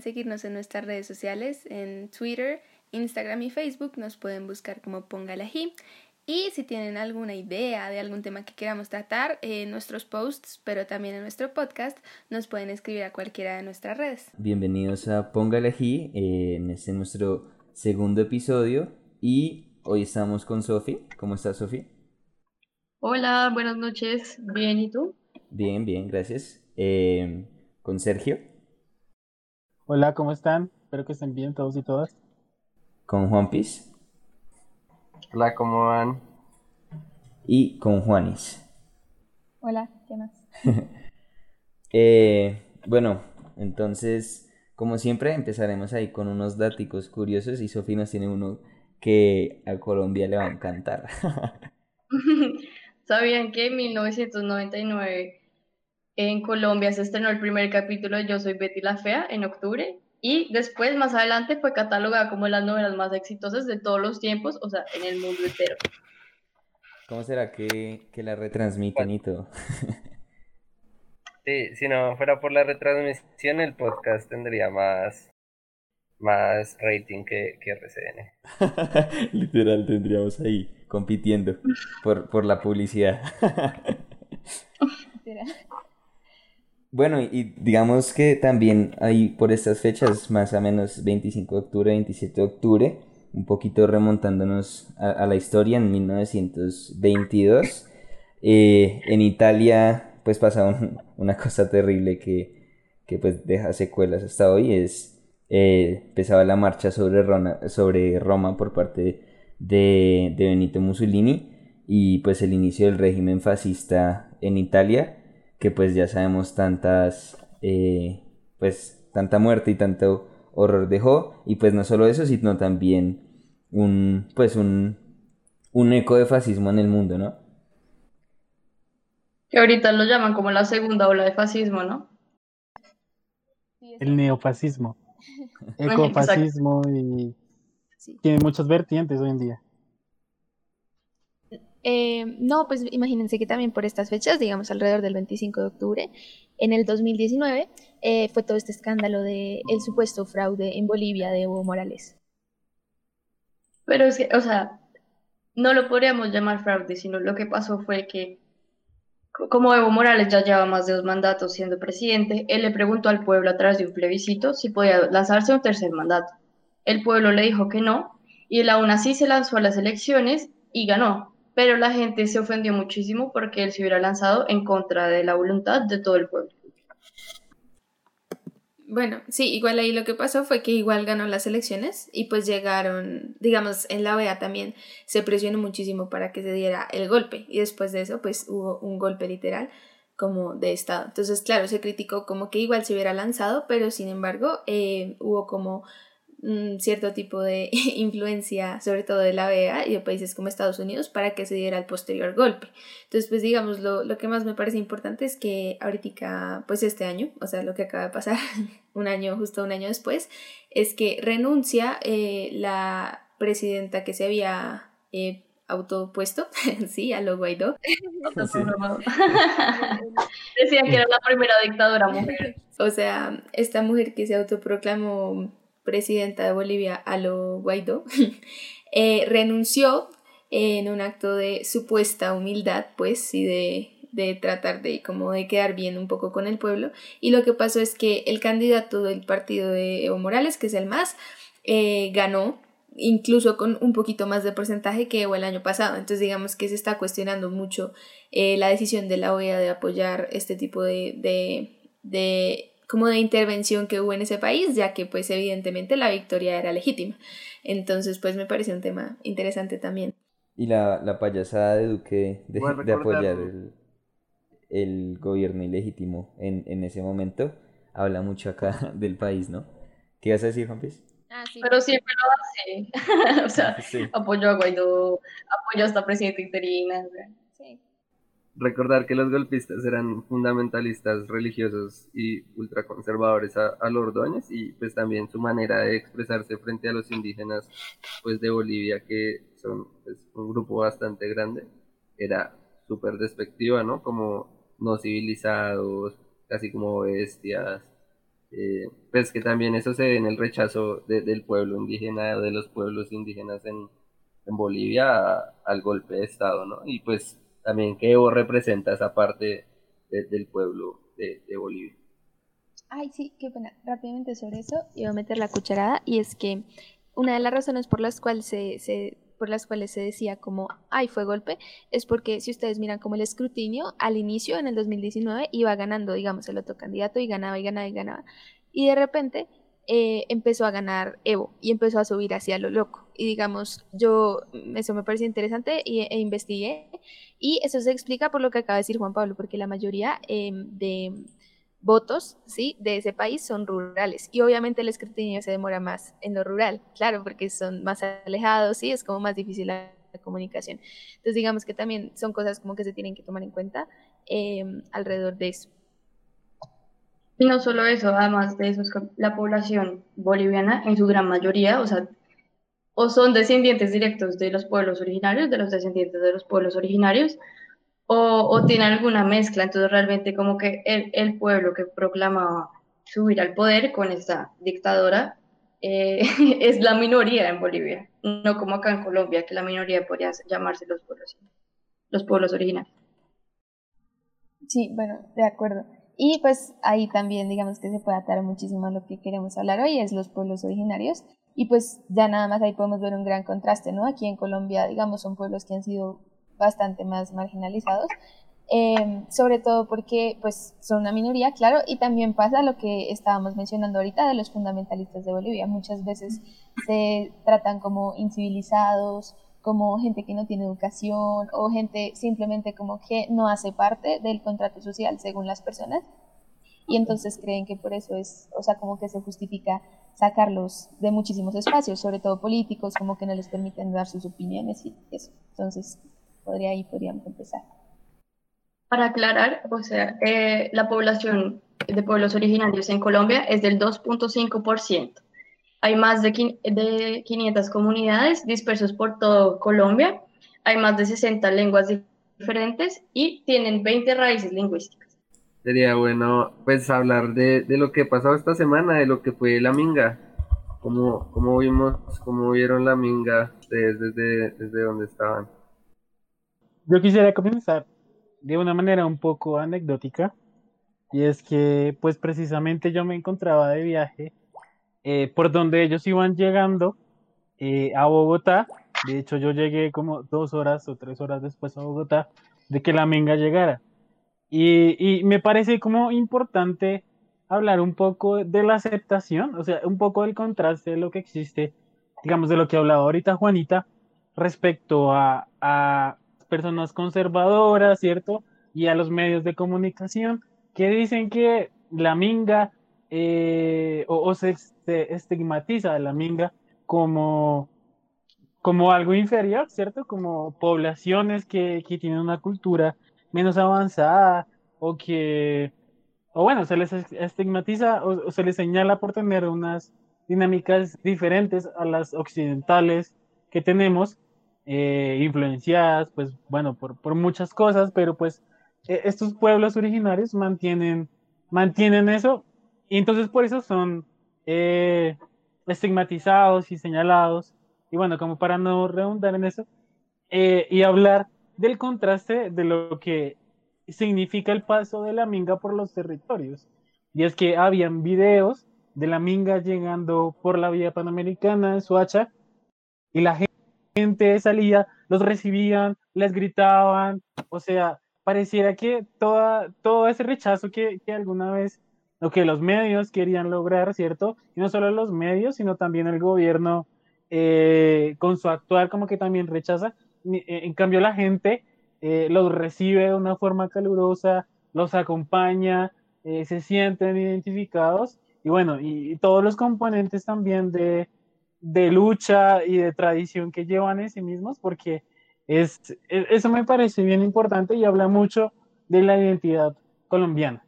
Seguirnos en nuestras redes sociales, en Twitter, Instagram y Facebook, nos pueden buscar como Póngalají. Y si tienen alguna idea de algún tema que queramos tratar en nuestros posts, pero también en nuestro podcast, nos pueden escribir a cualquiera de nuestras redes. Bienvenidos a Póngalají, eh, en este nuestro segundo episodio. Y hoy estamos con Sofi. ¿Cómo estás, Sofi? Hola, buenas noches. Bien, ¿y tú? Bien, bien, gracias. Eh, con Sergio. Hola, ¿cómo están? Espero que estén bien todos y todas. Con Juan Piz. Hola, ¿cómo van? Y con Juanis. Hola, ¿qué más? Eh, bueno, entonces, como siempre, empezaremos ahí con unos datos curiosos y Sofía nos tiene uno que a Colombia le va a encantar. ¿Sabían que en 1999 en Colombia se estrenó el primer capítulo de Yo Soy Betty la Fea en octubre y después, más adelante, fue catalogada como las novelas más exitosas de todos los tiempos, o sea, en el mundo entero. ¿Cómo será que, que la retransmiten y todo? Sí, si no fuera por la retransmisión, el podcast tendría más, más rating que, que RCN. Literal, tendríamos ahí compitiendo por, por la publicidad. Bueno, y digamos que también hay por estas fechas, más o menos 25 de octubre, 27 de octubre, un poquito remontándonos a, la historia, en 1922, eh, en Italia pues pasa una cosa terrible que, que, pues deja secuelas hasta hoy, es eh, empezaba la marcha sobre Roma, sobre Roma por parte de, de Benito Mussolini y pues el inicio del régimen fascista en Italia que pues ya sabemos tantas, eh, pues tanta muerte y tanto horror dejó, y pues no solo eso, sino también un, pues un, un eco de fascismo en el mundo, ¿no? Que ahorita lo llaman como la segunda ola de fascismo, ¿no? El neofascismo, ecofascismo y tiene muchas vertientes hoy en día. Eh, no, pues imagínense que también por estas fechas, digamos alrededor del 25 de octubre, en el 2019 eh, fue todo este escándalo de el supuesto fraude en Bolivia de Evo Morales. Pero es que, o sea, no lo podríamos llamar fraude, sino lo que pasó fue que, como Evo Morales ya lleva más de dos mandatos siendo presidente, él le preguntó al pueblo a través de un plebiscito si podía lanzarse un tercer mandato. El pueblo le dijo que no, y él aún así se lanzó a las elecciones y ganó pero la gente se ofendió muchísimo porque él se hubiera lanzado en contra de la voluntad de todo el pueblo. Bueno, sí, igual ahí lo que pasó fue que igual ganó las elecciones y pues llegaron, digamos, en la OEA también se presionó muchísimo para que se diera el golpe y después de eso pues hubo un golpe literal como de Estado. Entonces, claro, se criticó como que igual se hubiera lanzado, pero sin embargo eh, hubo como un cierto tipo de influencia, sobre todo de la OEA y de países como Estados Unidos, para que se diera el posterior golpe. Entonces, pues digamos, lo, lo que más me parece importante es que ahorita, pues este año, o sea, lo que acaba de pasar, un año, justo un año después, es que renuncia eh, la presidenta que se había eh, autopuesto, sí, a lo Guaidó. Decían que era la primera dictadora mujer. O sea, esta mujer que se autoproclamó presidenta de Bolivia, Alo Guaidó, eh, renunció en un acto de supuesta humildad, pues, y de, de, tratar de como de quedar bien un poco con el pueblo. Y lo que pasó es que el candidato del partido de Evo Morales, que es el MAS, eh, ganó incluso con un poquito más de porcentaje que el año pasado. Entonces digamos que se está cuestionando mucho eh, la decisión de la OEA de apoyar este tipo de, de como de intervención que hubo en ese país, ya que pues evidentemente la victoria era legítima. Entonces pues me parece un tema interesante también. Y la, la payasada de Duque de, de apoyar el, el, gobierno ilegítimo en, en, ese momento habla mucho acá del país, ¿no? ¿Qué vas a decir, Juan Piz? Ah, sí. Pero siempre lo hace. o sea, apoyó a Guaidó, apoyó a esta presidenta interina. Sí recordar que los golpistas eran fundamentalistas religiosos y ultraconservadores a, a Ordóñez y pues también su manera de expresarse frente a los indígenas pues de Bolivia que son pues, un grupo bastante grande era súper despectiva, ¿no? Como no civilizados, casi como bestias eh, pues que también eso se ve en el rechazo del pueblo indígena, de los pueblos indígenas en, Bolivia al golpe de Estado, ¿no? Y pues también que Evo representa esa parte del pueblo de, Bolivia. Ay, sí, qué pena. Rápidamente sobre eso, iba a meter la cucharada y es que una de las razones por las cuales se, se por las cuales se decía como, ay, fue golpe, es porque si ustedes miran como el escrutinio, al inicio, en el 2019, iba ganando, digamos, el otro candidato y ganaba y ganaba y ganaba. Y de repente eh, empezó a ganar Evo y empezó a subir hacia lo loco. Y digamos, yo, eso me pareció interesante y, e investigué. Y eso se explica por lo que acaba de decir Juan Pablo, porque la mayoría em, de votos ¿sí? de ese país son rurales. Y obviamente el escrutinio se demora más en lo rural, claro, porque son más alejados, ¿sí? es como más difícil la, comunicación. Entonces digamos que también son cosas como que se tienen que tomar en cuenta em, alrededor de eso. Y no solo eso, además de eso, la población boliviana en su gran mayoría, o sea, o son descendientes directos de los pueblos originarios, de los descendientes de los pueblos originarios, o, tiene alguna mezcla. Entonces realmente como que el, el, pueblo que proclamaba subir al poder con esta dictadora eh, es la minoría en Bolivia, no como acá en Colombia, que la minoría podría llamarse los pueblos, los pueblos originarios. Sí, bueno, de acuerdo. Y pues ahí también digamos que se puede atar muchísimo a lo que queremos hablar hoy, es los pueblos originarios. Y pues ya nada más ahí podemos ver un gran contraste, ¿no? Aquí en Colombia, digamos, son pueblos que han sido bastante más marginalizados, em, sobre todo porque pues son una minoría, claro, y también pasa lo que estábamos mencionando ahorita de los fundamentalistas de Bolivia. Muchas veces se tratan como incivilizados, como gente que no tiene educación o gente simplemente como que no hace parte del contrato social según las personas y entonces creen que por eso es, o sea, como que se justifica sacarlos de muchísimos espacios, sobre todo políticos, como que no les permiten dar sus opiniones y eso. Entonces, podría ahí podríamos empezar. Para aclarar, o sea, eh, la población de pueblos originarios en Colombia es del 2.5%. Hay más de, de 500 comunidades dispersos por todo Colombia. Hay más de 60 lenguas diferentes y tienen 20 raíces lingüísticas. Sería bueno, pues, hablar de, de lo que pasó esta semana, de lo que fue la minga. ¿Cómo, cómo vimos, cómo vieron la minga desde, desde, desde donde estaban? Yo quisiera comenzar de una manera un poco anecdótica, y es que pues precisamente yo me encontraba de viaje eh, por donde ellos iban llegando eh, a Bogotá, de hecho yo llegué como dos horas o tres horas después a Bogotá de que la Minga llegara. Y, y me parece como importante hablar un poco de la aceptación, o sea, un poco del contraste de lo que existe, digamos, de lo que hablaba ahorita Juanita, respecto a, a personas conservadoras, ¿cierto? Y a los medios de comunicación que dicen que la minga eh, o, se, estigmatiza a la minga como, como algo inferior, ¿cierto? Como poblaciones que, que tienen una cultura menos avanzada o que, o bueno, se les estigmatiza o se les señala por tener unas dinámicas diferentes a las occidentales que tenemos eh, influenciadas, pues bueno, por, por, muchas cosas, pero pues e, estos pueblos originarios mantienen, mantienen eso y entonces por eso son eh, estigmatizados y señalados. Y bueno, como para no redundar en eso, eh, y hablar del contraste de lo que significa el paso de la minga por los territorios. Y es que habían videos de la minga llegando por la vía panamericana en Suacha y la gente salía, los recibían, les gritaban, o sea, pareciera que toda, todo ese rechazo que, que alguna vez, lo que los medios querían lograr, ¿cierto? Y no solo los medios, sino también el gobierno eh, con su actuar como que también rechaza. Eh, en cambio la gente eh, los recibe de una forma calurosa, los acompaña, se sienten identificados y bueno, y todos los componentes también de, de lucha y de tradición que llevan en sí mismos, porque es, e, eso me parece bien importante y habla mucho de la identidad colombiana.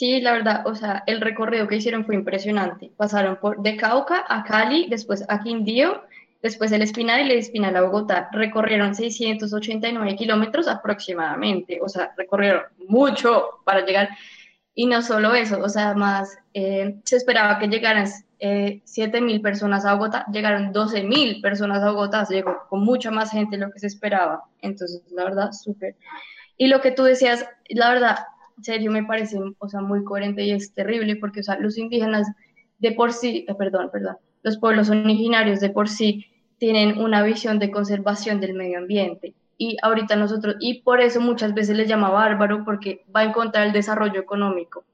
Sí, la verdad, o sea, el recorrido que hicieron fue impresionante. Pasaron por de Cauca a Cali, después a Quindío, después el Espinal y el Espinal a Bogotá. Recorrieron 689 kilómetros aproximadamente, o sea, recorrieron mucho para llegar Y no solo eso, o sea, además eh, se esperaba que llegaran eh, 7.000 personas a Bogotá, llegaron 12.000 personas a Bogotá, llegó con mucha más gente de lo que se esperaba. Entonces, la verdad, súper. Y lo que tú decías, la verdad, serio, me parece, o sea, muy coherente y es terrible porque, o sea, los indígenas de por sí, eh, perdón, perdón, los pueblos originarios de por sí tienen una visión de conservación del medio ambiente. Y ahorita nosotros, y por eso muchas veces les llama bárbaro, porque va en contra del desarrollo económico.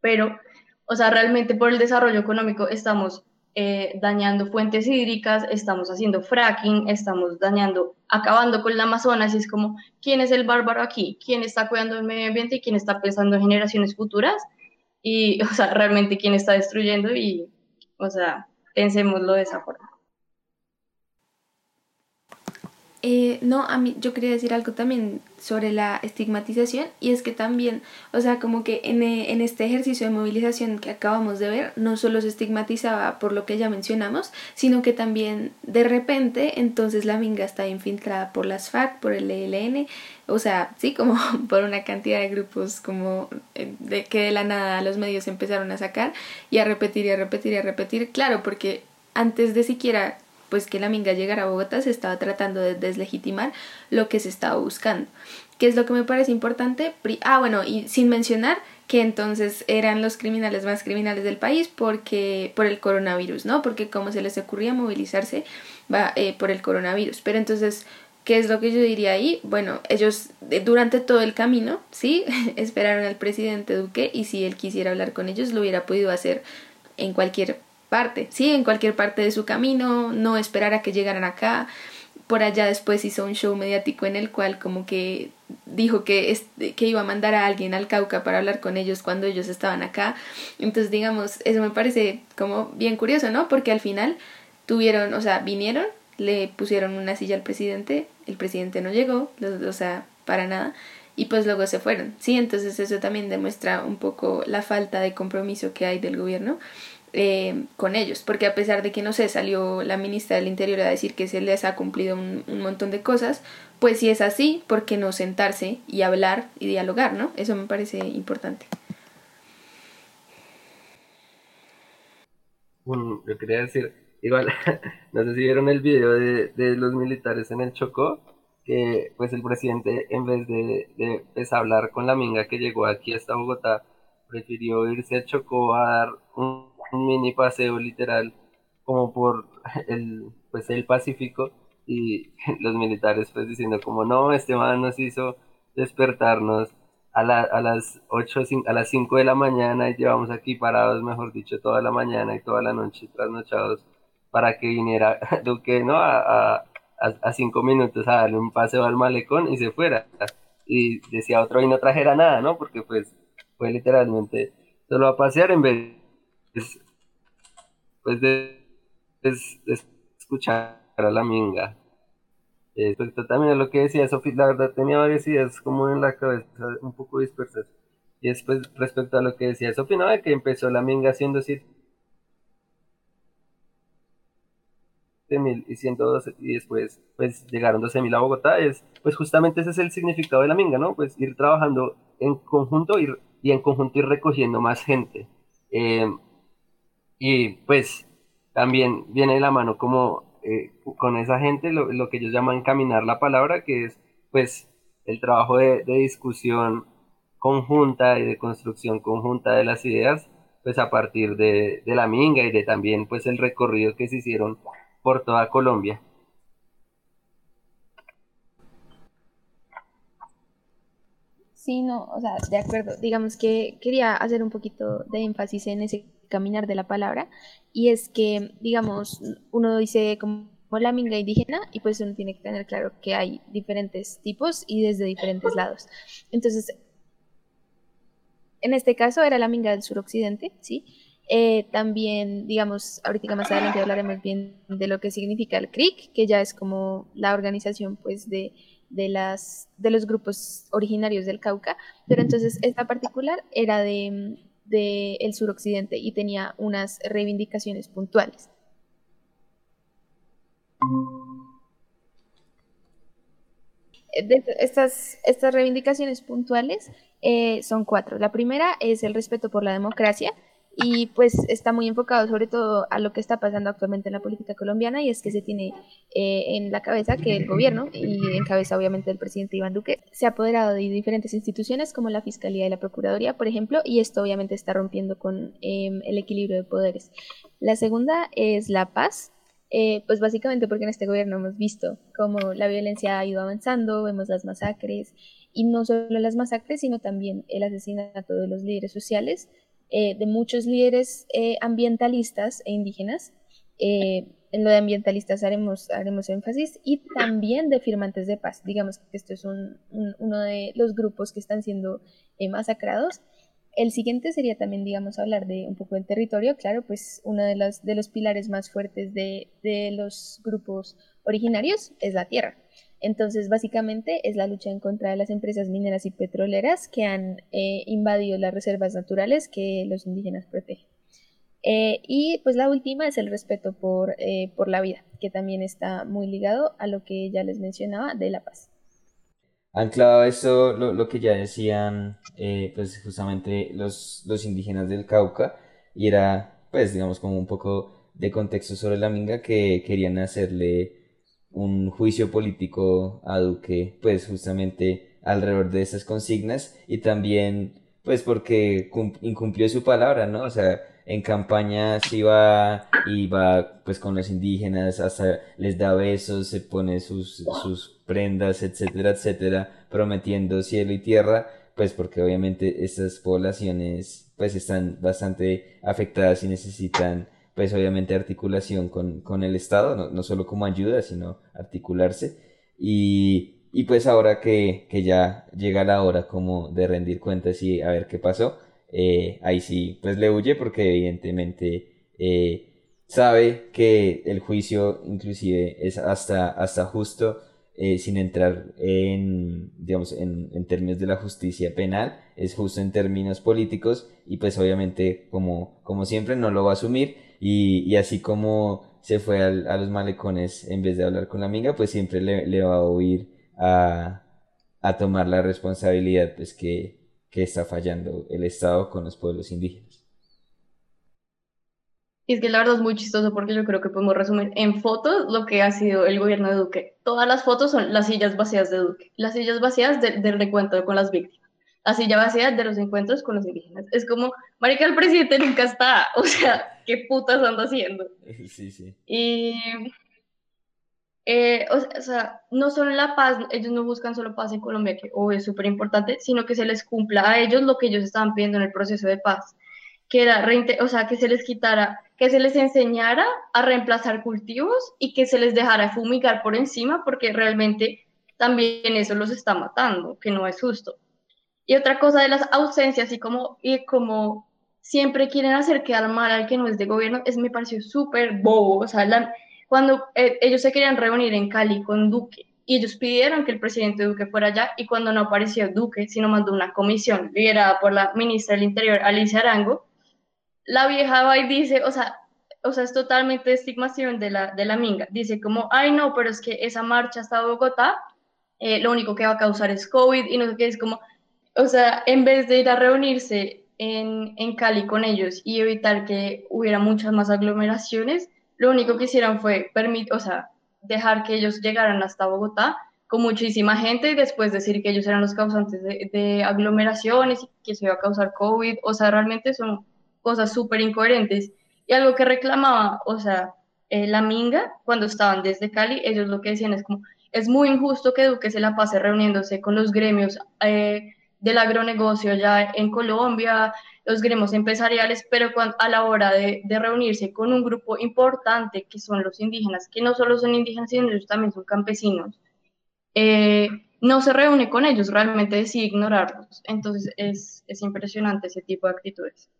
Pero, o sea, realmente por el desarrollo económico estamos eh, dañando fuentes hídricas, estamos haciendo fracking, estamos dañando, acabando con el Amazonas, y es como, ¿quién es el bárbaro aquí? ¿Quién está cuidando el medio ambiente y quién está pensando en generaciones futuras? Y, o sea, realmente quién está destruyendo y, o sea, pensémoslo de esa forma. Eh, no, a mí yo quería decir algo también sobre la estigmatización y es que también, o sea, como que en, eh, en, este ejercicio de movilización que acabamos de ver, no solo se estigmatizaba por lo que ya mencionamos, sino que también de repente entonces la minga está infiltrada por las FARC, por el ELN, o sea, sí, como por una cantidad de grupos como eh, de que de la nada los medios empezaron a sacar y a repetir y a repetir y a repetir, claro, porque antes de siquiera pues que la minga llegara a Bogotá se estaba tratando de deslegitimar lo que se estaba buscando. ¿Qué es lo que me parece importante? Ah, bueno, y sin mencionar que entonces eran los criminales más criminales del país porque por el coronavirus, ¿no? Porque como se les ocurría movilizarse eh, por el coronavirus. Pero entonces, ¿qué es lo que yo diría ahí? Bueno, ellos eh, durante todo el camino, ¿sí? Esperaron al presidente Duque y si él quisiera hablar con ellos lo hubiera podido hacer en cualquier parte, sí, en cualquier parte de su camino, no esperar a que llegaran acá. Por allá después hizo un show mediático en el cual como que dijo que, que iba a mandar a alguien al Cauca para hablar con ellos cuando ellos estaban acá. Entonces, digamos, eso me parece como bien curioso, ¿no? Porque al final tuvieron, o sea, vinieron, le pusieron una silla al presidente, el presidente no llegó, o sea, para nada, y pues luego se fueron, ¿sí? Entonces eso también demuestra un poco la falta de compromiso que hay del gobierno eh, con ellos, porque a pesar de que no sé, salió la ministra del Interior a decir que se les ha cumplido un, montón de cosas, pues si es así, ¿por qué no sentarse y hablar y dialogar, no? Eso me parece importante. yo quería decir, igual, no sé si vieron el video de, de, los militares en el Chocó, que pues el presidente en vez de, de pues, hablar con la minga que llegó aquí hasta Bogotá, prefirió irse a Chocó a dar un un mini paseo literal como por el, pues el Pacífico y los militares pues diciendo como no, este man nos hizo despertarnos a, a las 8, a las 5 de la mañana y llevamos aquí parados, mejor dicho, toda la mañana y toda la noche trasnochados para que viniera Duque, ¿no? A, a, a cinco minutos a darle un paseo al malecón y se fuera. Y decía otro y no trajera nada, ¿no? Porque pues fue literalmente solo a pasear en vez pues de, escuchar a la minga. respecto también a lo que decía Sofía, la verdad tenía varias ideas como en la cabeza, un poco dispersas. Y después respecto a lo que decía Sofía, ¿no? que empezó la minga haciendo 7 mil y 112 y después pues llegaron 12 mil a Bogotá, es pues justamente ese es el significado de la minga, ¿no? Pues ir trabajando en conjunto ir, y en conjunto ir recogiendo más gente. Eh, y pues también viene de la mano como eh, con esa gente lo, lo, que ellos llaman caminar la palabra, que es pues el trabajo de, discusión conjunta y de construcción conjunta de las ideas, pues a partir de, de la minga y de también pues el recorrido que se hicieron por toda Colombia. Sí, no, o sea, de acuerdo. Digamos que quería hacer un poquito de énfasis en ese caminar de la palabra, y es que, digamos, uno dice como la minga indígena y pues uno tiene que tener claro que hay diferentes tipos y desde diferentes lados. Entonces, en este caso era la minga del suroccidente, ¿sí? Eh, también, digamos, ahorita más adelante hablaremos bien de lo que significa el CRIC, que ya es como la organización pues de, de, las, de los grupos originarios del Cauca, pero entonces esta particular era de, del suroccidente y tenía unas reivindicaciones puntuales. estas, estas reivindicaciones puntuales eh, son cuatro. La primera es el respeto por la democracia y pues está muy enfocado sobre todo a lo que está pasando actualmente en la política colombiana y es que se tiene eh, en la cabeza que el gobierno y en cabeza obviamente el presidente Iván Duque se ha apoderado de diferentes instituciones como la Fiscalía y la Procuraduría, por ejemplo, y esto obviamente está rompiendo con em, el equilibrio de poderes. La segunda es la paz. Eh, pues básicamente porque en este gobierno hemos visto cómo la violencia ha ido avanzando, vemos las masacres, y no solo las masacres, sino también el asesinato de los líderes sociales, eh, de muchos líderes eh, ambientalistas e indígenas. Eh, en lo de ambientalistas haremos, haremos énfasis y también de firmantes de paz. Digamos que esto es uno de los grupos que están siendo masacrados. El siguiente sería también, digamos, hablar de un poco del territorio. Claro, pues uno de los, de los pilares más fuertes de, de los grupos originarios es la tierra. Entonces, básicamente es la lucha en contra de las empresas mineras y petroleras que han eh, invadido las reservas naturales que los indígenas protegen. Eh, y pues la última es el respeto por, eh, por, la vida, que también está muy ligado a lo que ya les mencionaba de la paz. Anclado a eso, lo, lo que ya decían, pues justamente los, los indígenas del Cauca, y era, pues digamos, como un poco de contexto sobre la minga que querían hacerle un juicio político a Duque, pues justamente alrededor de esas consignas y también pues porque incumplió su palabra, ¿no? O sea, en campañas iba, iba pues con los indígenas, hasta les da besos, se pone sus, sus prendas, etcétera, etcétera, prometiendo cielo y tierra, pues porque obviamente estas poblaciones pues están bastante afectadas y necesitan pues obviamente articulación con, con el Estado, no, no, solo como ayuda, sino articularse. Y, y pues ahora que, que, ya llega la hora como de rendir cuentas y a ver qué pasó, eh, ahí sí, pues le huye porque evidentemente eh, sabe que el juicio inclusive es hasta, hasta justo eh, sin entrar en, digamos, en, en, términos de la justicia penal, es justo en términos políticos y pues obviamente como, como siempre no lo va a asumir y, así como se fue a los malecones en vez de hablar con la amiga, pues siempre le, va a oír a, tomar la responsabilidad pues que, que está fallando el Estado con los pueblos indígenas. Y es que la verdad es muy chistoso porque yo creo que podemos resumir en fotos lo que ha sido el gobierno de Duque. Todas las fotos son las sillas vacías de Duque, las sillas vacías del recuento con las víctimas así ya vacía de los encuentros con los indígenas. Es como, marica, el presidente nunca está, o sea, ¿qué putas anda haciendo? Sí, sí. Y, eh, o, sea, no solo la paz, ellos no buscan solo paz en Colombia, que es súper importante, sino que se les cumpla a ellos lo que ellos estaban pidiendo en el proceso de paz, que era, o sea, que se les quitara, que se les enseñara a reemplazar cultivos y que se les dejara fumigar por encima, porque realmente también eso los está matando, que no es justo. Y otra cosa de las ausencias y como, y como siempre quieren hacer quedar mal al que no es de gobierno, es me pareció súper bobo. O sea, cuando eh, ellos se querían reunir en Cali con Duque y ellos pidieron que el presidente Duque fuera allá y cuando no apareció Duque, sino mandó una comisión liderada por la ministra del Interior, Alicia Arango, la vieja va y dice, o sea, o sea, es totalmente estigmación de la, de la minga. Dice como, ay no, pero es que esa marcha hasta Bogotá, eh, lo único que va a causar es COVID y no sé qué, es como, o sea, en vez de ir a reunirse en, en Cali con ellos y evitar que hubiera muchas más aglomeraciones, lo único que hicieron fue permitir, o sea, dejar que ellos llegaran hasta Bogotá con muchísima gente y después decir que ellos eran los causantes de, aglomeraciones y que se iba a causar COVID. O sea, realmente son cosas súper incoherentes. Y algo que reclamaba, o sea, eh, la Minga, cuando estaban desde Cali, ellos lo que decían es como, es muy injusto que Duque se la pase reuniéndose con los gremios eh, del agronegocio ya en Colombia, los gremios empresariales, pero cuando, a la hora de, reunirse con un grupo importante que son los indígenas, que no solo son indígenas, sino ellos también son campesinos, eh, no se reúne con ellos, realmente decide ignorarlos. Entonces es, es impresionante ese tipo de actitudes.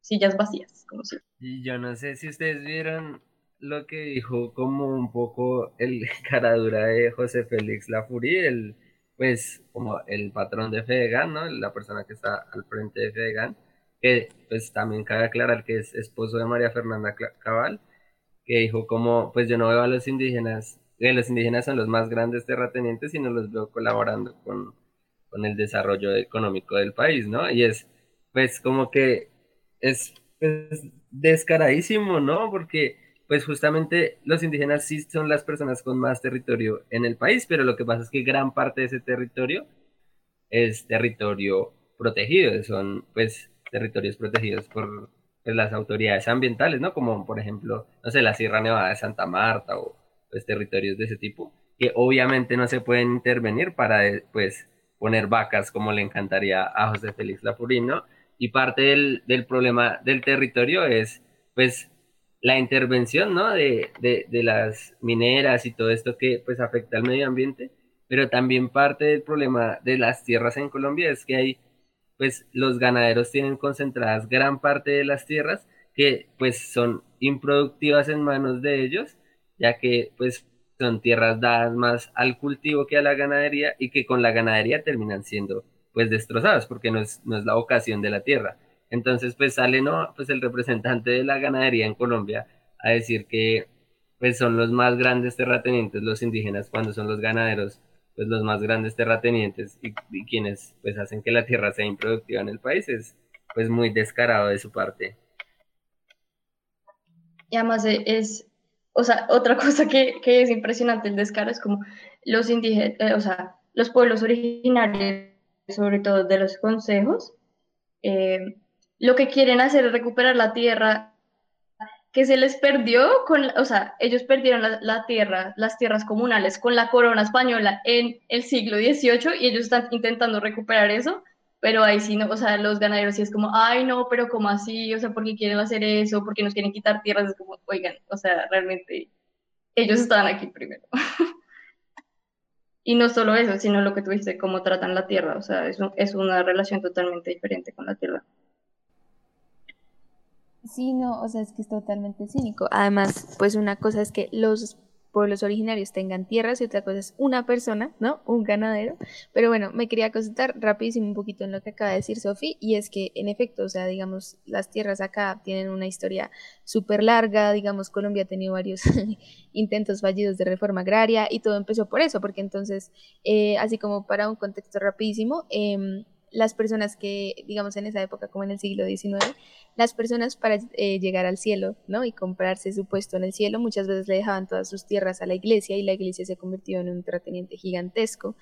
Sillas vacías, como si. Y yo no sé si ustedes vieron lo que dijo como un poco el caradura de José Félix Lafurí, el pues como el patrón de Fedegan, ¿no? La persona que está al frente de Fedegan, que pues también cabe aclarar que es esposo de María Fernanda Cabal, que dijo como, pues yo no veo a los indígenas, que los indígenas son los más grandes terratenientes y no los veo colaborando con, con el desarrollo económico del país, ¿no? Y es, pues, como que es pues, descaradísimo, ¿no? Porque, pues, justamente los indígenas sí son las personas con más territorio en el país, pero lo que pasa es que gran parte de ese territorio es territorio protegido, son, pues, territorios protegidos por pues, las autoridades ambientales, ¿no? Como, por ejemplo, no sé, la Sierra Nevada de Santa Marta o, pues, territorios de ese tipo, que obviamente no se pueden intervenir para, pues, poner vacas como le encantaría a José Félix Lafurín, ¿no? Y parte del, del, problema del territorio es, pues, la intervención, ¿no? De, de, las mineras y todo esto que, pues, afecta al medio ambiente, pero también parte del problema de las tierras en Colombia es que hay, pues, los ganaderos tienen concentradas gran parte de las tierras que, pues, son improductivas en manos de ellos, ya que, pues, son tierras dadas más al cultivo que a la ganadería y que con la ganadería terminan siendo pues destrozadas porque no es, no es la vocación de la tierra. Entonces pues sale no pues el representante de la ganadería en Colombia a decir que pues son los más grandes terratenientes los indígenas cuando son los ganaderos pues los más grandes terratenientes y, quienes pues hacen que la tierra sea improductiva en el país es pues muy descarado de su parte. Y además es o sea, otra cosa que, que, es impresionante el descaro es como los indígenas, eh, o sea, los pueblos originarios, sobre todo de los consejos, eh, lo que quieren hacer es recuperar la tierra que se les perdió con, o sea, ellos perdieron la, la, tierra, las tierras comunales con la corona española en el siglo XVIII y ellos están intentando recuperar eso pero ahí sí, no, o sea, los ganaderos sí es como, ay, no, pero ¿cómo así? O sea, ¿por qué quieren hacer eso? ¿Por qué nos quieren quitar tierras? Es como, oigan, o sea, realmente ellos estaban aquí primero. y no solo eso, sino lo que tú dices, cómo tratan la tierra, o sea, es, un, es una relación totalmente diferente con la tierra. Sí, no, o sea, es que es totalmente cínico. Además, pues una cosa es que los pueblos originarios tengan tierras y otra cosa es una persona, ¿no? Un ganadero. Pero bueno, me quería consultar rapidísimo un poquito en lo que acaba de decir Sofi y es que en efecto, o sea, digamos, las tierras acá tienen una historia súper larga, digamos, Colombia ha tenido varios intentos fallidos de reforma agraria y todo empezó por eso, porque entonces, eh, así como para un contexto rapidísimo, eh, las personas que, digamos, en esa época, como en el siglo XIX, las personas para eh, llegar al cielo, ¿no? Y comprarse su puesto en el cielo, muchas veces le dejaban todas sus tierras a la iglesia y la iglesia se convirtió en un terrateniente gigantesco.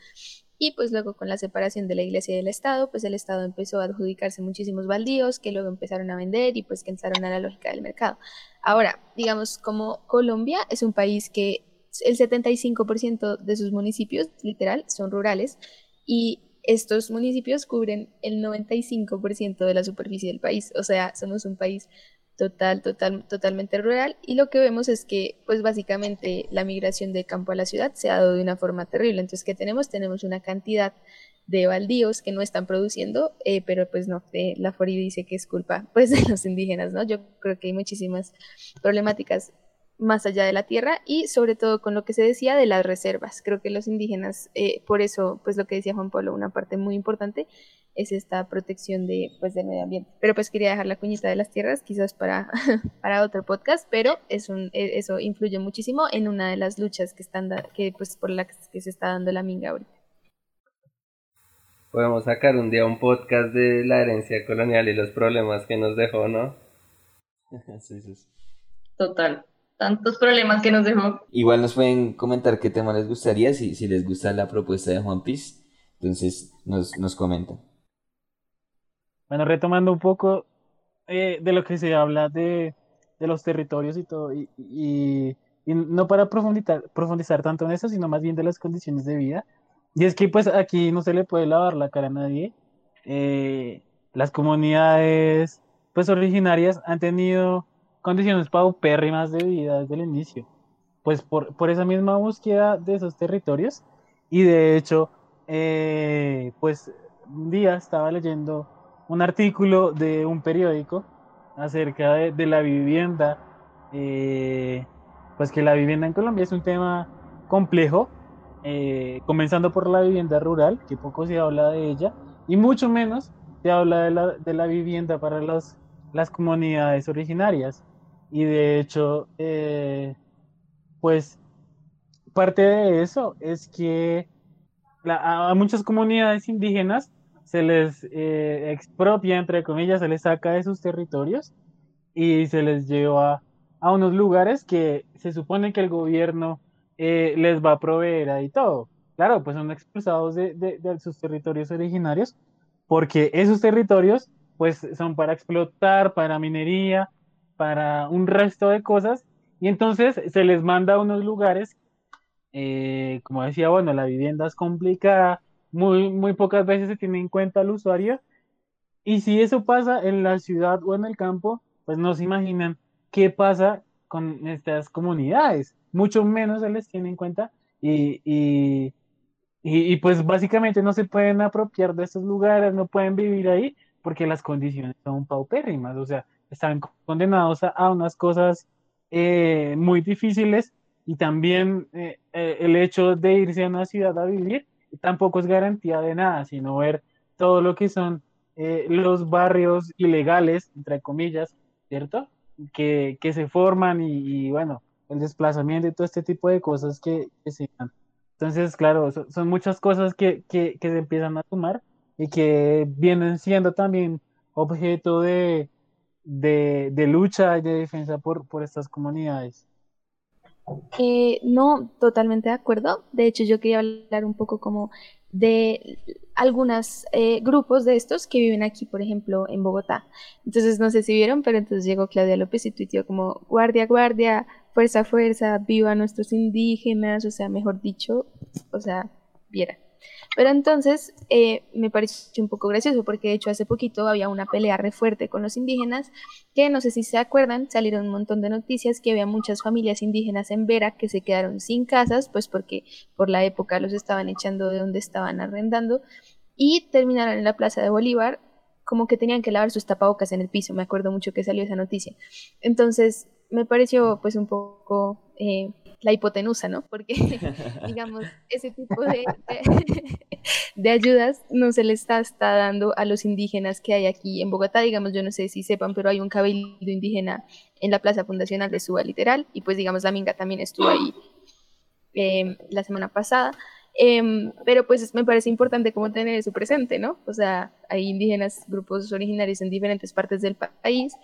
Y pues luego con la separación de la iglesia y del Estado, pues el Estado empezó a adjudicarse muchísimos baldíos que luego empezaron a vender y pues que entraron a la lógica del mercado. Ahora, digamos, como Colombia es un país que el 75% de sus municipios, literal, son rurales y estos municipios cubren el 95% de la superficie del país, o sea, somos un país total, total, totalmente rural y lo que vemos es que pues básicamente la migración de campo a la ciudad se ha dado de una forma terrible, entonces ¿qué tenemos? Tenemos una cantidad de baldíos que no están produciendo, eh, pero pues no, eh, la FORI dice que es culpa pues de los indígenas, ¿no? Yo creo que hay muchísimas problemáticas más allá de la tierra y sobre todo con lo que se decía de las reservas. Creo que los indígenas, eh, por eso, pues lo que decía Juan Pablo, una parte muy importante es esta protección de, pues, del medio ambiente. Pero pues quería dejar la cuñita de las tierras, quizás para, para otro podcast, pero es un, e, eso influye muchísimo en una de las luchas que están, que, pues, por la que se está dando la minga ahorita. Podemos sacar un día un podcast de la herencia colonial y los problemas que nos dejó, ¿no? sí, sí. Total tantos problemas que nos dejó. Igual nos pueden comentar qué tema les gustaría, si, si les gusta la propuesta de Juan Piz, entonces nos, nos comentan. Bueno, retomando un poco eh, de lo que se habla de, de los territorios y todo, y, y, y, no para profundizar, profundizar tanto en eso, sino más bien de las condiciones de vida. Y es que pues aquí no se le puede lavar la cara a nadie. Eh, las comunidades pues originarias han tenido condiciones paupérrimas de vida desde el inicio. Pues por, por esa misma búsqueda de esos territorios. Y de hecho, eh, pues un día estaba leyendo un artículo de un periódico acerca de, de la vivienda. Eh, pues que la vivienda en Colombia es un tema complejo, eh, comenzando por la vivienda rural, que poco se habla de ella, y mucho menos se habla de la, de la vivienda para los, las comunidades originarias. Y de hecho, eh, pues parte de eso es que a muchas comunidades indígenas se les eh, expropia, entre comillas, se les saca de sus territorios y se les lleva a unos lugares que se supone que el gobierno eh, les va a proveer ahí todo. Claro, pues son expulsados de, de, sus territorios originarios porque esos territorios pues son para explotar, para minería, para un resto de cosas y entonces se les manda a unos lugares, eh, como decía, bueno, la vivienda es complicada, muy, muy pocas veces se tiene en cuenta al usuario. Y si eso pasa en la ciudad o en el campo, pues no se imaginan qué pasa con estas comunidades. Mucho menos se les tiene en cuenta y, y, y, pues básicamente no se pueden apropiar de estos lugares, no pueden vivir ahí porque las condiciones son paupérrimas, o sea, están condenados a, unas cosas eh, muy difíciles y también eh, eh, el hecho de irse a una ciudad a vivir tampoco es garantía de nada, sino ver todo lo que son eh, los barrios ilegales, entre comillas, ¿cierto? Que, se forman y, bueno, el desplazamiento y todo este tipo de cosas que, se dan. Entonces, claro, son, muchas cosas que, se empiezan a tomar y que vienen siendo también objeto de, de, lucha y de defensa por, por estas comunidades. Eh, no, totalmente de acuerdo. De hecho, yo quería hablar un poco como de algunos eh, grupos de estos que viven aquí, por ejemplo, en Bogotá. Entonces, no sé si vieron, pero entonces llegó Claudia López y tuiteó como, guardia, guardia, fuerza, fuerza, viva nuestros indígenas, o sea, mejor dicho, o sea, viera. Pero entonces eh, me pareció un poco gracioso porque de hecho hace poquito había una pelea re fuerte con los indígenas que no sé si se acuerdan, salieron un montón de noticias que había muchas familias indígenas en Vera que se quedaron sin casas pues porque por la época los estaban echando de donde estaban arrendando y terminaron en la Plaza de Bolívar como que tenían que lavar sus tapabocas en el piso, me acuerdo mucho que salió esa noticia. Entonces me pareció pues un poco... Eh, la hipotenusa, ¿no? Porque, digamos, ese tipo de, de, ayudas no se le está, está, dando a los indígenas que hay aquí en Bogotá. Digamos, yo no sé si sepan, pero hay un cabildo indígena en la Plaza Fundacional de Suba, literal, y pues, digamos, la Minga también estuvo ahí em, la semana pasada. Em, pero pues me parece importante como tener eso presente, ¿no? O sea, hay indígenas, grupos originarios en diferentes partes del país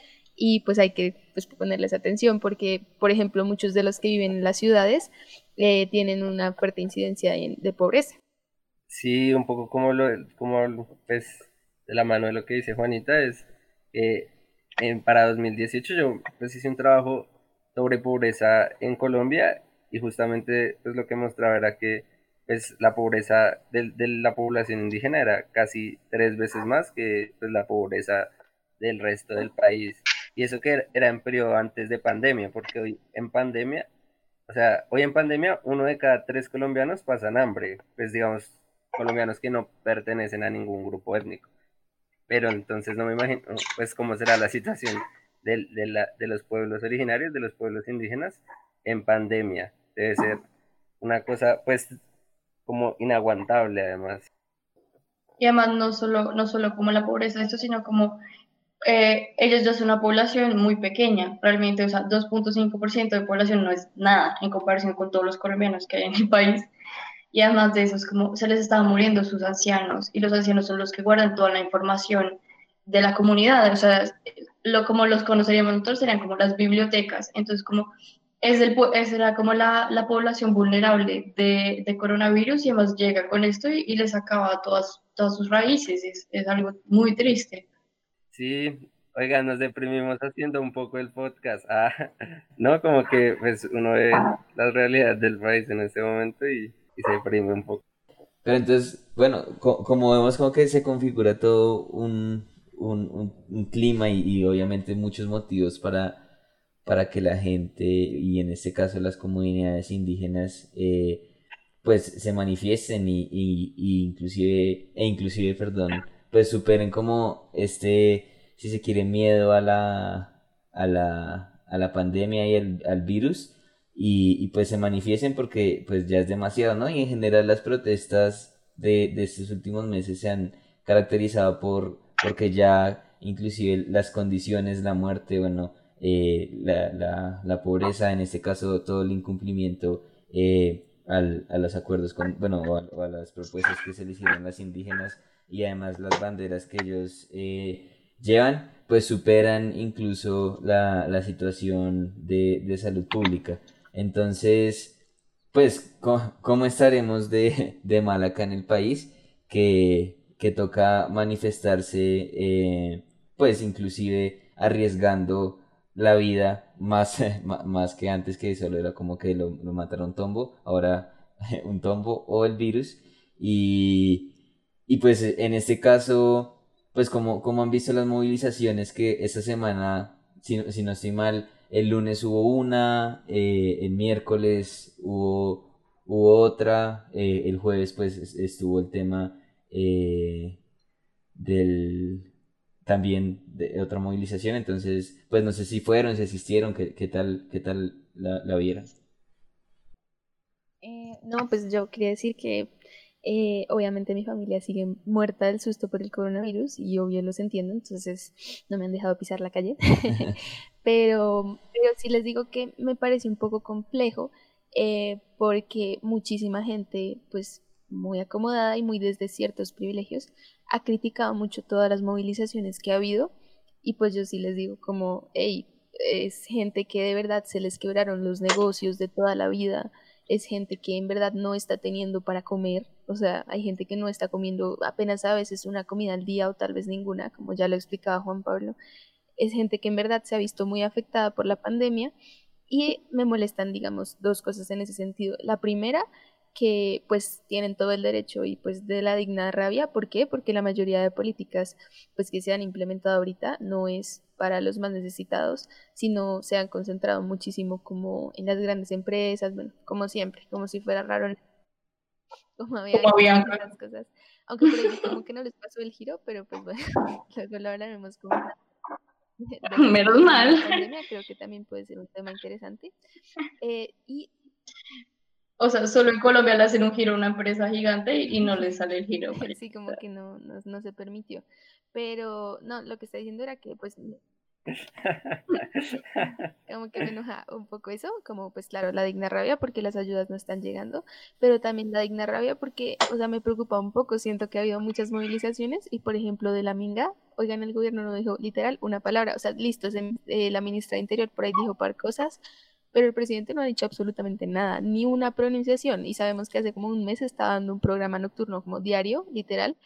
y pues hay que pues, ponerles atención porque, por ejemplo, muchos de los que viven en las ciudades eh, tienen una fuerte incidencia de pobreza. Sí, un poco como lo, como pues, de la mano de lo que dice Juanita, es en, para 2018 yo pues hice un trabajo sobre pobreza en Colombia y justamente pues lo que mostraba era que pues la pobreza de, de la población indígena era casi tres veces más que pues, la pobreza del resto del país. Y eso que era en periodo antes de pandemia, porque hoy en pandemia, o sea, hoy en pandemia uno de cada tres colombianos pasan hambre, pues digamos, colombianos que no pertenecen a ningún grupo étnico. Pero entonces no me imagino, pues, cómo será la situación de, de, la, de los pueblos originarios, de los pueblos indígenas en pandemia. Debe ser una cosa, pues, como inaguantable además. Y además no solo, no solo como la pobreza, esto, sino como eh, ellos ya son una población muy pequeña, realmente, o sea, 2.5% de población no es nada en comparación con todos los colombianos que hay en el país. Y además de eso, es como se les estaban muriendo sus ancianos, y los ancianos son los que guardan toda la información de la comunidad, o sea, lo como los conoceríamos nosotros serían como las bibliotecas, entonces como es el, era como la, la población vulnerable de, de, coronavirus y además llega con esto y, y les acaba todas, todas sus raíces, es, es algo muy triste. Sí, oiga, nos deprimimos haciendo un poco el podcast. Ah, no, como que pues uno ve la realidad del país en este momento y, se deprime un poco. Pero entonces, bueno, como vemos como que se configura todo un, un, clima y, obviamente muchos motivos para, para que la gente, y en este caso las comunidades indígenas, eh, pues se manifiesten y, y, inclusive, e inclusive, perdón, pues superen como este si se quiere, miedo a la, a la, a la pandemia y al virus y, pues se manifiesten porque pues ya es demasiado, ¿no? Y en general las protestas de, de estos últimos meses se han caracterizado por porque ya inclusive las condiciones, la muerte, bueno, eh, la, la, la, pobreza, en este caso todo el incumplimiento, eh, al, a los acuerdos con, bueno, o a, las propuestas que se le hicieron a las indígenas y además las banderas que ellos eh, llevan, pues superan incluso la, la situación de, de, salud pública. Entonces, pues, ¿cómo, estaremos de, de, mal acá en el país? Que, que toca manifestarse, eh, pues inclusive arriesgando la vida más, más que antes que solo era como que lo, lo mataron tombo, ahora un tombo o el virus. Y, y pues en este caso, pues como, como han visto las movilizaciones que esta semana, si, si no estoy mal, el lunes hubo una, eh, el miércoles hubo, hubo otra, eh, el jueves pues estuvo el tema eh, del también de otra movilización, entonces, pues no sé si fueron, si asistieron, qué, qué tal, qué tal la, la vieron. Eh, no, pues yo quería decir que eh, obviamente mi familia sigue muerta del susto por el coronavirus y obvio los entiendo, entonces no me han dejado pisar la calle. pero, pero sí les digo que me parece un poco complejo eh, porque muchísima gente, pues muy acomodada y muy desde ciertos privilegios, ha criticado mucho todas las movilizaciones que ha habido y pues yo sí les digo como, hey, es gente que de verdad se les quebraron los negocios de toda la vida, es gente que en verdad no está teniendo para comer, o sea, hay gente que no está comiendo apenas a veces una comida al día o tal vez ninguna, como ya lo explicaba Juan Pablo, es gente que en verdad se ha visto muy afectada por la pandemia y me molestan, digamos, dos cosas en ese sentido. La primera que pues tienen todo el derecho y pues de la digna rabia. ¿Por qué? Porque la mayoría de políticas pues que se han implementado ahorita no es para los más necesitados, sino se han concentrado muchísimo como en las grandes empresas, bueno, como siempre, como si fuera raro como había las cosas. Aunque por ahí como que no les pasó el giro, pero pues bueno, luego lo hablaremos como Menos mal. creo que también puede ser un tema interesante. Eh, y o sea, solo en Colombia le hacen un giro a una empresa gigante y, no le sale el giro. Sí, como que no, no, se permitió. Pero no, lo que está diciendo era que pues como que me enoja un poco eso, como pues claro, la digna rabia porque las ayudas no están llegando, pero también la digna rabia porque, o sea, me preocupa un poco, siento que ha habido muchas movilizaciones y por ejemplo de la Minga, oigan, el gobierno no dijo literal una palabra, o sea, listo, eh, la ministra de Interior por ahí dijo par cosas, pero el presidente no ha dicho absolutamente nada, ni una pronunciación, y sabemos que hace como un mes está dando un programa nocturno como diario, literal,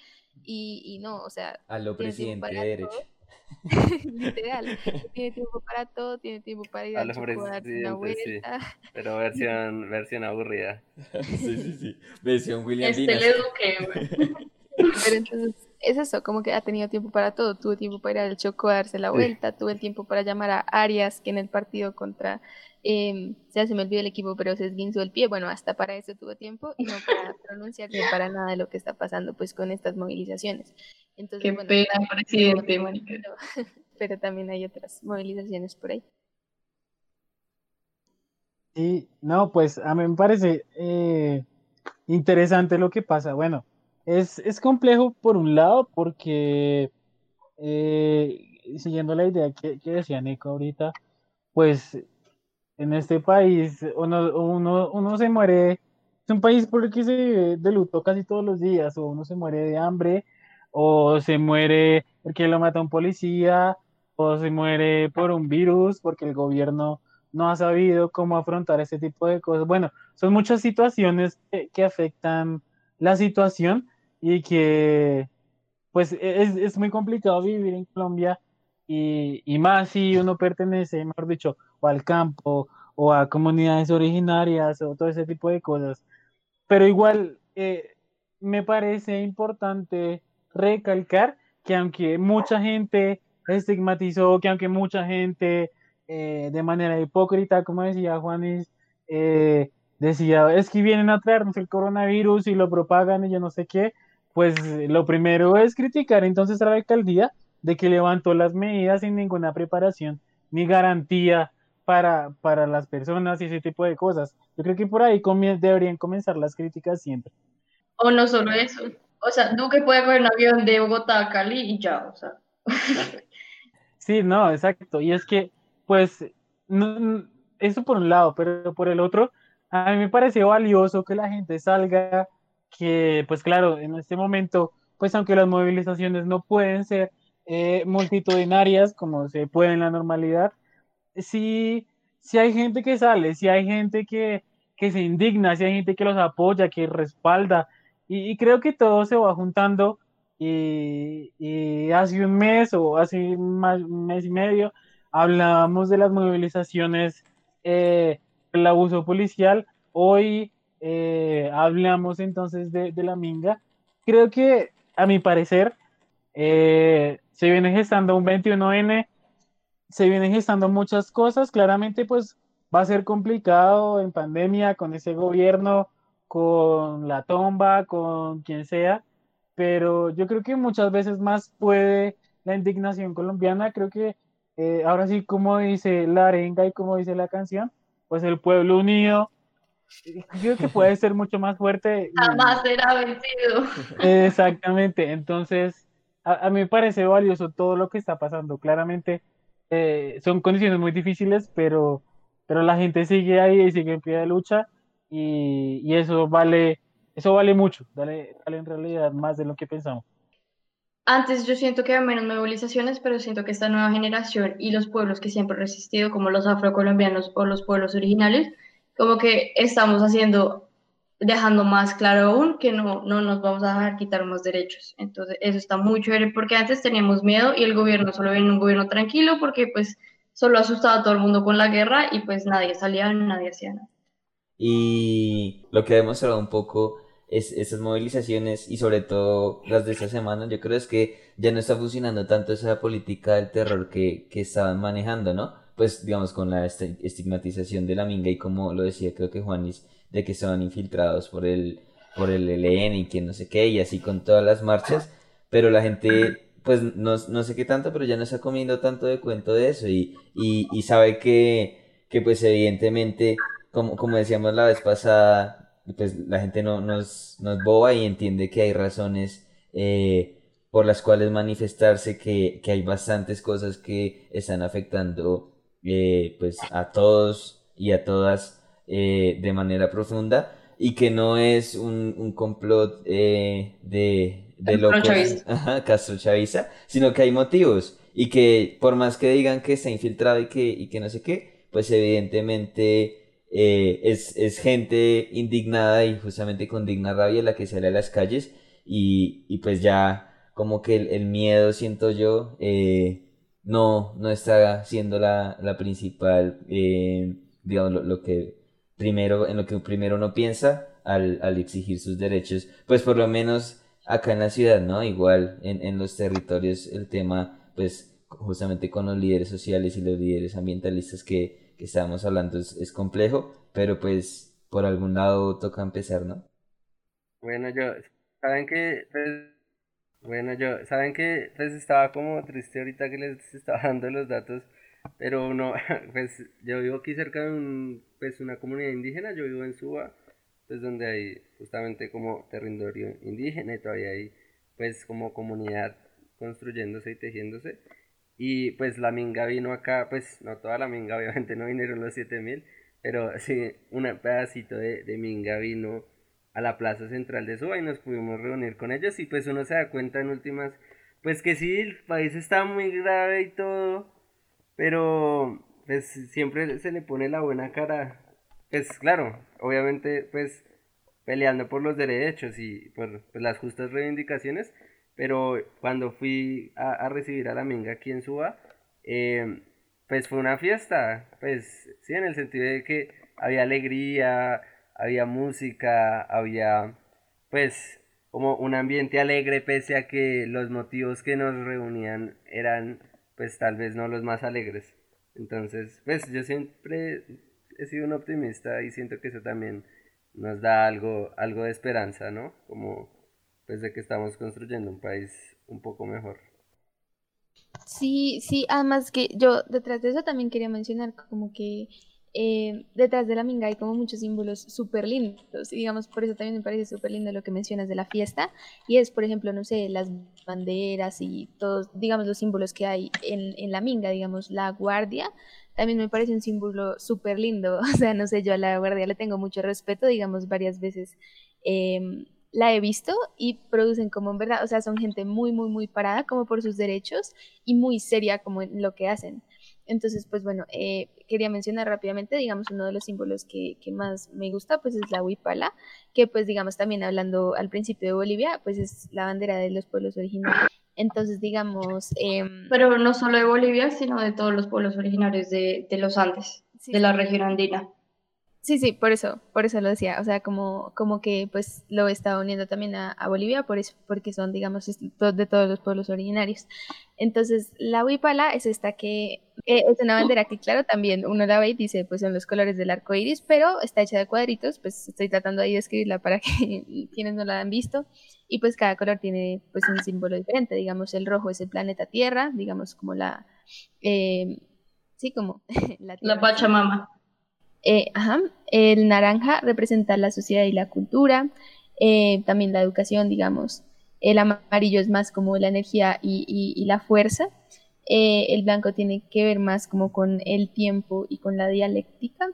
y, y no, o sea... A lo presidente de derecho. literal, tiene tiempo para todo, tiene tiempo para ir a, a una vuelta. Sí, pero versión, versión aburrida. sí, sí, sí, versión William Este le eduqué, Pero entonces es eso, como que ha tenido tiempo para todo. Tuvo tiempo para ir al Choco a darse la vuelta, tuvo el tiempo para llamar a Arias, que en el partido contra, eh, ya se me olvidó el equipo, pero se esguinzó el pie. Bueno, hasta para eso tuvo tiempo y no para pronunciarse para nada de lo que está pasando pues con estas movilizaciones. Entonces, Qué pena, presidente, Pero, pero, también hay otras movilizaciones por ahí. Sí, no, pues a mí me parece eh, interesante lo que pasa. Bueno, es, es complejo por un lado porque, eh, siguiendo la idea que, que, decía Nico ahorita, pues en este país uno, uno, uno se muere, es un país por el que se vive de luto casi todos los días, o uno se muere de hambre, o se muere porque lo mata un policía, o se muere por un virus porque el gobierno no ha sabido cómo afrontar ese tipo de cosas. Bueno, son muchas situaciones que, que afectan la situación y que pues e-, es, es muy complicado vivir en Colombia y, y, más si uno pertenece, mejor dicho, al campo o a comunidades originarias o todo ese tipo de cosas. Pero igual eh, me parece importante recalcar que aunque mucha gente estigmatizó, que aunque mucha gente eh, de manera hipócrita, como decía Juanis, eh, decía, es que vienen a traernos el coronavirus y lo propagan y yo no sé qué, pues lo primero es criticar entonces a la alcaldía de que levantó las medidas sin ninguna preparación ni garantía para, para las personas y ese tipo de cosas. Yo creo que por ahí deberían comenzar las críticas siempre. O no solo eso. O sea, Duque puede coger un avión de Bogotá a Cali y ya, o sea. sí, no, exacto. Y es que, pues, eso por un lado, pero por el otro, a mí me parece valioso que la gente salga, que pues claro, en este momento, pues aunque las movilizaciones no pueden ser eh, multitudinarias como se puede en la normalidad, sí, sí hay gente que sale, sí hay gente que, que se indigna, sí hay gente que los apoya, que respalda, y, creo que todo se va juntando y, y, hace un mes o hace más, un mes y medio hablábamos de las movilizaciones, eh, el abuso policial, hoy eh, hablamos entonces de, de, la minga. Creo que a mi parecer eh, se viene gestando un 21N, se vienen gestando muchas cosas, claramente pues va a ser complicado en pandemia con ese gobierno, con la tomba, con quien sea, pero yo creo que muchas veces más puede la indignación colombiana, creo que eh, ahora sí, como dice la arenga y como dice la canción, pues el pueblo unido, creo que puede ser mucho más fuerte. Jamás será vencido. Exactamente, entonces a, mí me parece valioso todo lo que está pasando. Claramente eh, son condiciones muy difíciles, pero, pero la gente sigue ahí y sigue en pie de lucha y, y eso vale, eso vale mucho, vale, vale en realidad más de lo que pensamos. Antes yo siento que hay menos movilizaciones, pero siento que esta nueva generación y los pueblos que siempre han resistido, como los afrocolombianos o los pueblos originales, como que estamos haciendo dejando más claro aún que no, no nos vamos a dejar quitar más derechos. Entonces, eso está muy chévere porque antes teníamos miedo y el gobierno solo viene un gobierno tranquilo porque pues solo asustaba a todo el mundo con la guerra y pues nadie salía, nadie hacía nada. Y lo que ha demostrado un poco es esas movilizaciones y sobre todo las de esta semana, yo creo es que ya no está funcionando tanto esa política del terror que, que estaban manejando, ¿no? Pues digamos con la estigmatización de la minga y como lo decía creo que Juanis, de que estaban infiltrados por el, por el ELN y que no sé qué, y así con todas las marchas, pero la gente, pues no, no sé qué tanto, pero ya no está comiendo tanto de cuento de eso. Y, y, sabe que, que pues evidentemente, como, como decíamos la vez pasada, pues la gente no, no, es, no es boba y entiende que hay razones eh, por las cuales manifestarse, que, que, hay bastantes cosas que están afectando eh, pues a todos y a todas eh, de manera profunda y que no es un, un complot eh, de, de locos Castro Chaviza, sino que hay motivos y que por más que digan que está infiltrado y que, y que no sé qué, pues evidentemente eh, es, es, gente indignada y justamente con digna rabia la que sale a las calles y, y pues ya como que el, el miedo siento yo no, no está siendo la, la principal, digamos, lo, lo que primero, en lo que primero uno piensa al, al exigir sus derechos, pues por lo menos acá en la ciudad, ¿no? Igual en, en los territorios el tema, pues justamente con los líderes sociales y los líderes ambientalistas que, que estábamos hablando es, es, complejo, pero pues por algún lado toca empezar, ¿no? Bueno, yo, saben que, pues, bueno, yo, saben que pues estaba como triste ahorita que les estaba dando los datos pero no, pues yo vivo aquí cerca de un, pues, una comunidad indígena, yo vivo en Suba, pues donde hay justamente como territorio indígena y todavía hay pues como comunidad construyéndose y tejiéndose. Y pues la minga vino acá, pues no toda la minga, obviamente no vinieron los 7000, pero sí un pedacito de, de minga vino a la plaza central de Suba y nos pudimos reunir con ellos y pues uno se da cuenta en últimas, pues que sí, el país está muy grave y todo, pero pues siempre se le pone la buena cara. Pues claro, obviamente pues peleando por los derechos y por, las justas reivindicaciones, pero cuando fui a, recibir a la Minga aquí en Suba, em, pues fue una fiesta, pues sí, en el sentido de que había alegría, había música, había pues como un ambiente alegre pese a que los motivos que nos reunían eran pues tal vez no los más alegres. Entonces, pues yo siempre he sido un optimista y siento que eso también nos da algo, algo de esperanza, ¿no? Como pues de que estamos construyendo un país un poco mejor. Sí, sí, además que yo detrás de eso también quería mencionar como que eh, detrás de la minga hay como muchos símbolos súper lindos, y digamos, por eso también me parece súper lindo lo que mencionas de la fiesta, y es, por ejemplo, no sé, las banderas y todos, digamos, los símbolos que hay en, en la minga, digamos, la guardia, también me parece un símbolo súper lindo. O sea, no sé, yo a la guardia le tengo mucho respeto, digamos, varias veces em, la he visto y producen como en verdad, o sea, son gente muy, muy, muy parada como por sus derechos y muy seria como en lo que hacen. Entonces, pues bueno, eh, quería mencionar rápidamente, digamos, uno de los símbolos que, que, más me gusta, pues es la huipala, que pues digamos también hablando al principio de Bolivia, pues es la bandera de los pueblos originarios. Entonces, digamos... Eh, Pero no solo de Bolivia, sino de todos los pueblos originarios de, de los Andes, sí, de la región andina. Sí, sí, por eso, por eso lo decía, o sea, como, como que pues lo está uniendo también a, a, Bolivia, por eso, porque son, digamos, de todos los pueblos originarios. Entonces, la huipala es esta que eh, es una bandera que, claro, también uno la ve y dice, pues son los colores del arco iris, pero está hecha de cuadritos, pues estoy tratando ahí de escribirla para que quienes no la han visto, y pues cada color tiene pues un símbolo diferente, digamos, el rojo es el planeta Tierra, digamos, como la, eh, sí, como la, tierra, la Pachamama. Eh. El naranja representa la sociedad y la cultura, eh, también la educación, digamos. El amarillo es más como la energía y, la fuerza. Eh, el blanco tiene que ver más como con el tiempo y con la dialéctica.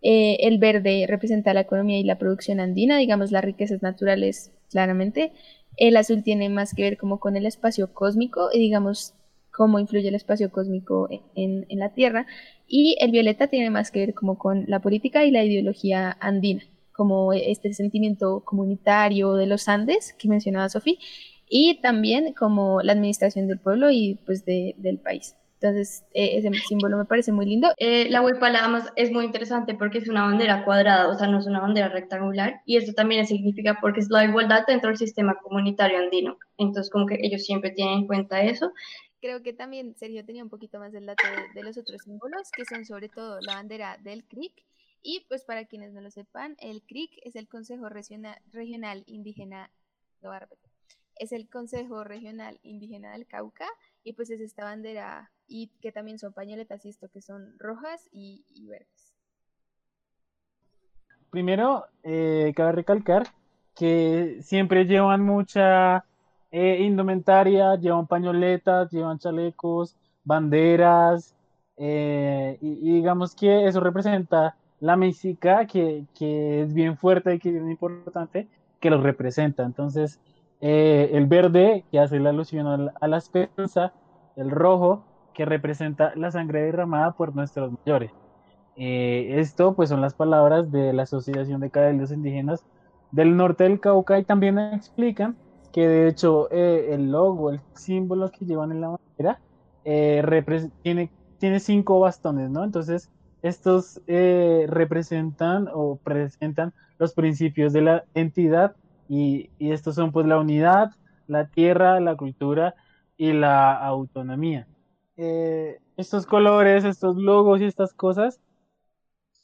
El verde representa la economía y la producción andina, digamos las riquezas naturales claramente. El azul tiene más que ver como con el espacio cósmico y digamos cómo influye el espacio cósmico en, en, la Tierra. Y el violeta tiene más que ver como con la política y la ideología andina, como este sentimiento comunitario de los Andes que mencionaba Sofía, y también como la administración del pueblo y pues de, del país. Entonces, eh, ese símbolo me parece muy lindo. Eh, la huipala además es muy interesante porque es una bandera cuadrada, o sea, no es una bandera rectangular, y esto también significa porque es la igualdad dentro del sistema comunitario andino. Entonces, como que ellos siempre tienen en cuenta eso creo que también Sergio tenía un poquito más del dato de, los otros símbolos, que son sobre todo la bandera del CRIC. Y pues para quienes no lo sepan, el CRIC es el Consejo Regional, Regional Indígena, repetir, es el Consejo Regional Indígena del Cauca y pues es esta bandera y que también son pañoletas y esto que son rojas y, y verdes. Primero, eh, cabe recalcar que siempre llevan mucha eh, indumentaria, llevan pañoletas, llevan chalecos, banderas, eh, y, digamos que eso representa la música que, que, es bien fuerte y que es importante, que los representa. Entonces, eh, el verde, que hace la alusión a la, a esperanza, el rojo, que representa la sangre derramada por nuestros mayores. Esto, pues, son las palabras de la Asociación de Cabildos Indígenas del Norte del Cauca y también explican que de hecho eh, el logo, el símbolo que llevan en la bandera, eh, tiene, tiene cinco bastones, ¿no? Entonces, estos eh, representan o presentan los principios de la entidad y, y, estos son pues la unidad, la tierra, la cultura y la autonomía. estos colores, estos logos y estas cosas,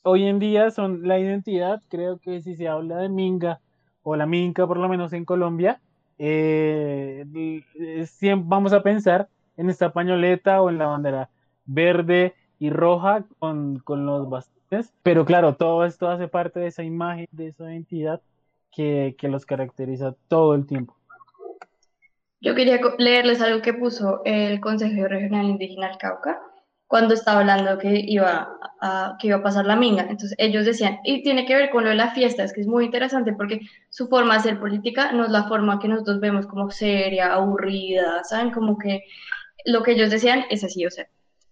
hoy en día son la identidad, creo que si se habla de Minga o la Minca por lo menos en Colombia, eh, vamos a pensar en esta pañoleta o en la bandera verde y roja con, con, los bastones, pero claro, todo esto hace parte de esa imagen, de esa identidad que, que los caracteriza todo el tiempo. Yo quería leerles algo que puso el Consejo Regional Indígena del Cauca cuando estaba hablando que iba a, que iba a pasar la minga. Entonces ellos decían, y tiene que ver con lo de la fiesta, es que es muy interesante porque su forma de hacer política no es la forma que nosotros vemos como seria, aburrida, ¿saben? Como que lo que ellos decían es así, o sea,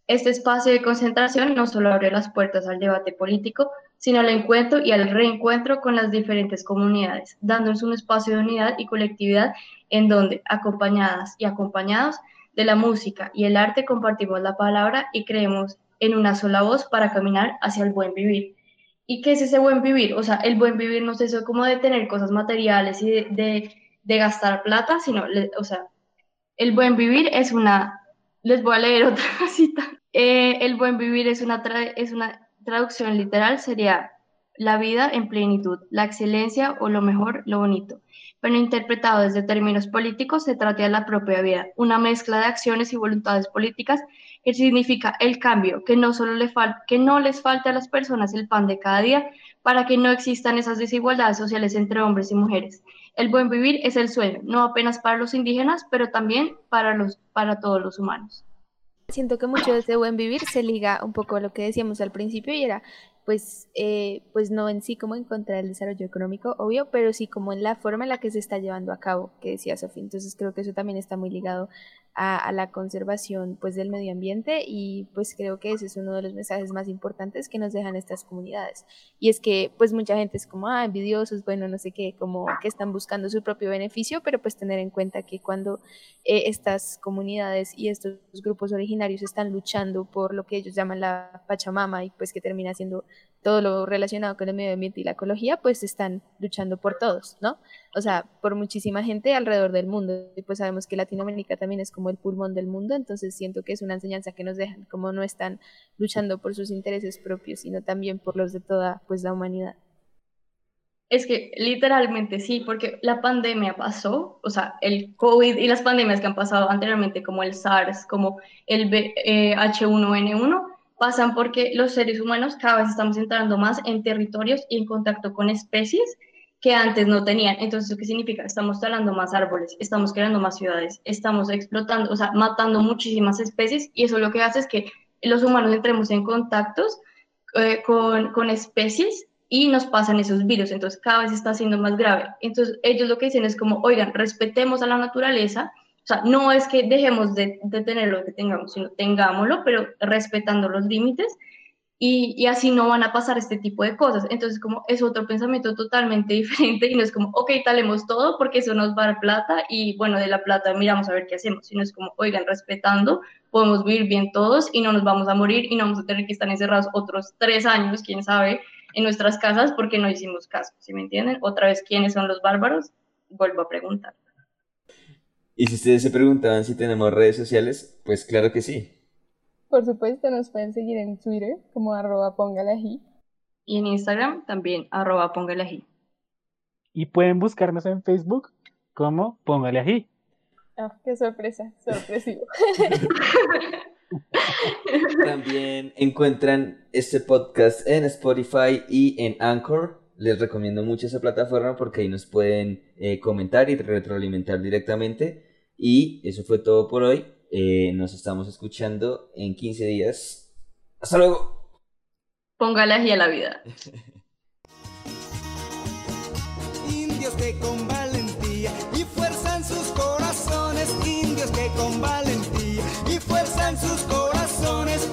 este espacio de concentración no solo abre las puertas al debate político, sino al encuentro y al reencuentro con las diferentes comunidades, dándonos un espacio de unidad y colectividad en donde, acompañadas y acompañados, de la música y el arte compartimos la palabra y creemos en una sola voz para caminar hacia el buen vivir. ¿Y qué es ese buen vivir? O sea, el buen vivir no es eso como de tener cosas materiales y de, de, gastar plata, sino, o sea, el buen vivir es una, les voy a leer otra cita. Eh, el buen vivir es una, es una traducción literal, sería la vida en plenitud, la excelencia o lo mejor, lo bonito pero interpretado desde términos políticos se trata de la propia vida, una mezcla de acciones y voluntades políticas que significa el cambio, que no, solo le les falte a las personas el pan de cada día para que no existan esas desigualdades sociales entre hombres y mujeres. El buen vivir es el sueño, no apenas para los indígenas, pero también para, los, para todos los humanos. siento que mucho de ese buen vivir se liga un poco a lo que decíamos al principio y era pues, eh, pues no en sí como en contra del desarrollo económico, obvio, pero sí como en la forma en la que se está llevando a cabo, que decía Sofía. Entonces creo que eso también está muy ligado a, la conservación pues del medio ambiente y pues creo que ese es uno de los mensajes más importantes que nos dejan estas comunidades. Y es que pues mucha gente es como, ah, envidiosos, bueno, no sé qué, como que están buscando su propio beneficio, pero pues tener en cuenta que cuando eh, estas comunidades y estos grupos originarios están luchando por lo que ellos llaman la Pachamama y pues que termina siendo todo lo relacionado con el medio ambiente y la ecología, pues están luchando por todos, ¿no? O sea, por muchísima gente alrededor del mundo. Y pues sabemos que Latinoamérica también es como el pulmón del mundo, entonces siento que es una enseñanza que nos dejan, como no están luchando por sus intereses propios, sino también por los de toda pues la humanidad. Es que literalmente sí, porque la pandemia pasó, o sea, el COVID y las pandemias que han pasado anteriormente, como el SARS, como el H1N1, pasan porque los seres humanos cada vez estamos entrando más en territorios y en contacto con especies que antes no tenían. Entonces, ¿qué significa? Estamos talando más árboles, estamos creando más ciudades, estamos explotando, o sea, matando muchísimas especies y eso lo que hace es que los humanos entremos en contactos eh, con, con especies y nos pasan esos virus, entonces cada vez está siendo más grave. Entonces ellos lo que dicen es como, oigan, respetemos a la naturaleza o sea, no es que dejemos de, tener lo que tengamos, sino tengámoslo, pero respetando los límites y, y, así no van a pasar este tipo de cosas. Entonces, como es otro pensamiento totalmente diferente y no es como, ok, talemos todo porque eso nos va a dar plata y bueno, de la plata miramos a ver qué hacemos, sino es como, oigan, respetando, podemos vivir bien todos y no nos vamos a morir y no vamos a tener que estar encerrados otros tres años, quién sabe, en nuestras casas porque no hicimos caso, ¿sí me entienden? Otra vez, ¿quiénes son los bárbaros? Vuelvo a preguntar. Y si ustedes se preguntaban si tenemos redes sociales, pues claro que sí. Por supuesto, nos pueden seguir en Twitter como arroba pongalají. Y en Instagram también arroba pongalají. Y pueden buscarnos en Facebook como Póngale Ah, qué sorpresa, sorpresivo. También encuentran este podcast en Spotify y en Anchor. Les recomiendo mucho esa plataforma porque ahí nos pueden eh, comentar y retroalimentar directamente. Y eso fue todo por hoy. Eh, nos estamos escuchando en 15 días. Hasta luego. Póngale a la vida. indios que con valentía y fuerza en sus corazones, indios que con valentía y fuerza en sus corazones